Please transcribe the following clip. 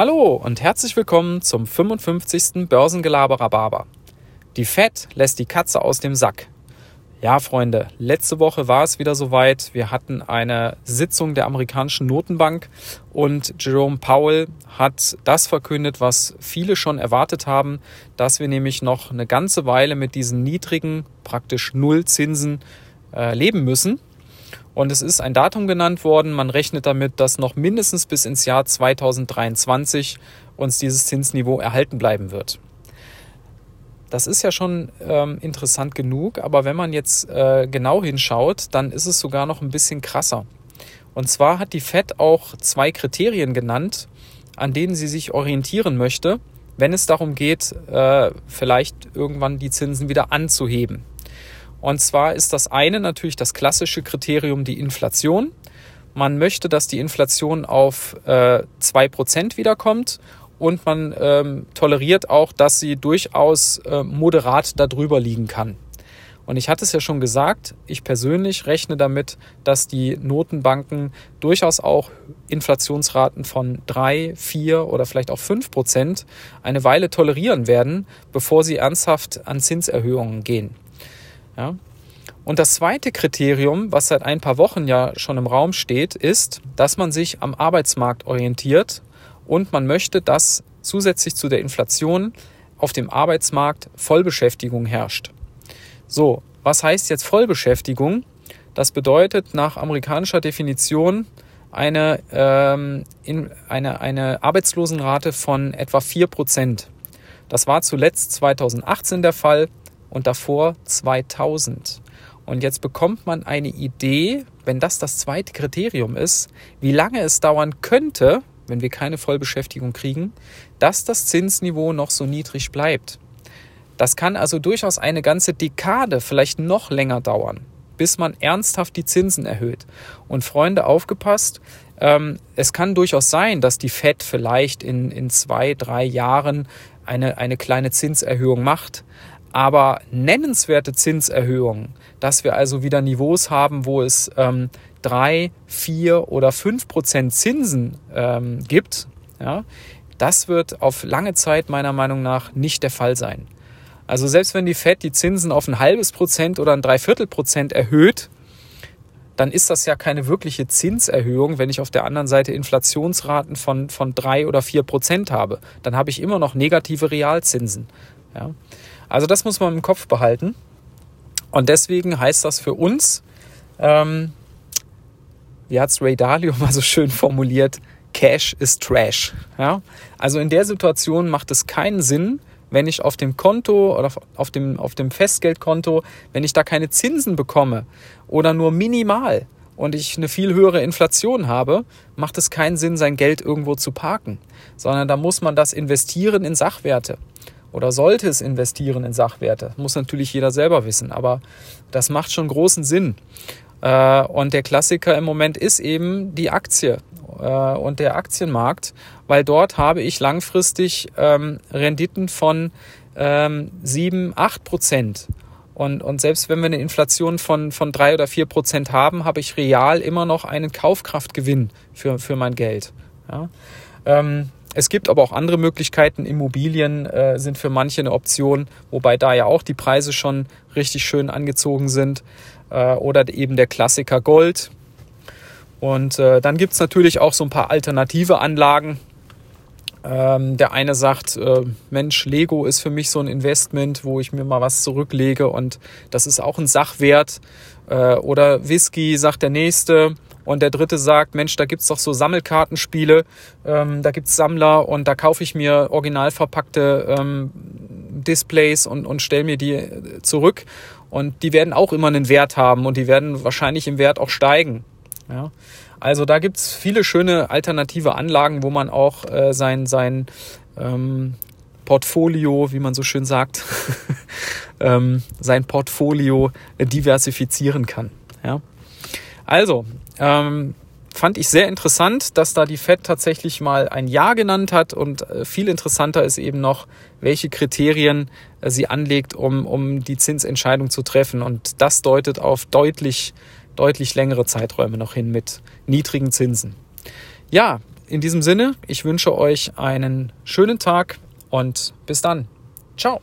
Hallo und herzlich willkommen zum 55. Börsengelaber Rhabarber. Die Fed lässt die Katze aus dem Sack. Ja, Freunde, letzte Woche war es wieder soweit. Wir hatten eine Sitzung der amerikanischen Notenbank und Jerome Powell hat das verkündet, was viele schon erwartet haben, dass wir nämlich noch eine ganze Weile mit diesen niedrigen, praktisch Nullzinsen äh, leben müssen. Und es ist ein Datum genannt worden. Man rechnet damit, dass noch mindestens bis ins Jahr 2023 uns dieses Zinsniveau erhalten bleiben wird. Das ist ja schon ähm, interessant genug, aber wenn man jetzt äh, genau hinschaut, dann ist es sogar noch ein bisschen krasser. Und zwar hat die Fed auch zwei Kriterien genannt, an denen sie sich orientieren möchte, wenn es darum geht, äh, vielleicht irgendwann die Zinsen wieder anzuheben. Und zwar ist das eine natürlich das klassische Kriterium die Inflation. Man möchte, dass die Inflation auf äh, 2% wiederkommt und man ähm, toleriert auch, dass sie durchaus äh, moderat darüber liegen kann. Und ich hatte es ja schon gesagt, ich persönlich rechne damit, dass die Notenbanken durchaus auch Inflationsraten von drei, vier oder vielleicht auch fünf Prozent eine Weile tolerieren werden, bevor sie ernsthaft an Zinserhöhungen gehen. Ja? Und das zweite Kriterium, was seit ein paar Wochen ja schon im Raum steht, ist, dass man sich am Arbeitsmarkt orientiert und man möchte, dass zusätzlich zu der Inflation auf dem Arbeitsmarkt Vollbeschäftigung herrscht. So, was heißt jetzt Vollbeschäftigung? Das bedeutet nach amerikanischer Definition eine, ähm, in, eine, eine Arbeitslosenrate von etwa 4%. Das war zuletzt 2018 der Fall und davor 2000. Und jetzt bekommt man eine Idee, wenn das das zweite Kriterium ist, wie lange es dauern könnte, wenn wir keine Vollbeschäftigung kriegen, dass das Zinsniveau noch so niedrig bleibt. Das kann also durchaus eine ganze Dekade, vielleicht noch länger dauern, bis man ernsthaft die Zinsen erhöht. Und Freunde, aufgepasst, ähm, es kann durchaus sein, dass die Fed vielleicht in, in zwei, drei Jahren eine, eine kleine Zinserhöhung macht. Aber nennenswerte Zinserhöhungen, dass wir also wieder Niveaus haben, wo es ähm, drei, vier oder fünf Prozent Zinsen ähm, gibt, ja, das wird auf lange Zeit meiner Meinung nach nicht der Fall sein. Also selbst wenn die Fed die Zinsen auf ein halbes Prozent oder ein Dreiviertel Prozent erhöht, dann ist das ja keine wirkliche Zinserhöhung, wenn ich auf der anderen Seite Inflationsraten von, von drei oder vier Prozent habe. Dann habe ich immer noch negative Realzinsen. Ja. Also das muss man im Kopf behalten. Und deswegen heißt das für uns, ähm, wie hat es Ray Dalio mal so schön formuliert, Cash ist Trash. Ja? Also in der Situation macht es keinen Sinn, wenn ich auf dem Konto oder auf dem, auf dem Festgeldkonto, wenn ich da keine Zinsen bekomme oder nur minimal und ich eine viel höhere Inflation habe, macht es keinen Sinn, sein Geld irgendwo zu parken, sondern da muss man das investieren in Sachwerte oder sollte es investieren in Sachwerte. Muss natürlich jeder selber wissen, aber das macht schon großen Sinn. Äh, und der Klassiker im Moment ist eben die Aktie äh, und der Aktienmarkt, weil dort habe ich langfristig ähm, Renditen von ähm, 7, 8 Prozent. Und, und selbst wenn wir eine Inflation von, von 3 oder 4 Prozent haben, habe ich real immer noch einen Kaufkraftgewinn für, für mein Geld. Ja? Ähm, es gibt aber auch andere Möglichkeiten. Immobilien äh, sind für manche eine Option, wobei da ja auch die Preise schon richtig schön angezogen sind äh, oder eben der Klassiker Gold. Und äh, dann gibt es natürlich auch so ein paar alternative Anlagen. Ähm, der eine sagt, äh, Mensch, Lego ist für mich so ein Investment, wo ich mir mal was zurücklege und das ist auch ein Sachwert. Äh, oder Whisky, sagt der nächste. Und der dritte sagt, Mensch, da gibt's doch so Sammelkartenspiele, ähm, da gibt's Sammler und da kaufe ich mir original verpackte ähm, Displays und, und stelle mir die äh, zurück. Und die werden auch immer einen Wert haben und die werden wahrscheinlich im Wert auch steigen. Ja? Also da gibt's viele schöne alternative Anlagen, wo man auch äh, sein, sein ähm, Portfolio, wie man so schön sagt, ähm, sein Portfolio diversifizieren kann. Ja? Also, ähm, fand ich sehr interessant, dass da die Fed tatsächlich mal ein Ja genannt hat und äh, viel interessanter ist eben noch, welche Kriterien äh, sie anlegt, um, um die Zinsentscheidung zu treffen. Und das deutet auf deutlich, deutlich längere Zeiträume noch hin mit niedrigen Zinsen. Ja, in diesem Sinne, ich wünsche euch einen schönen Tag und bis dann. Ciao.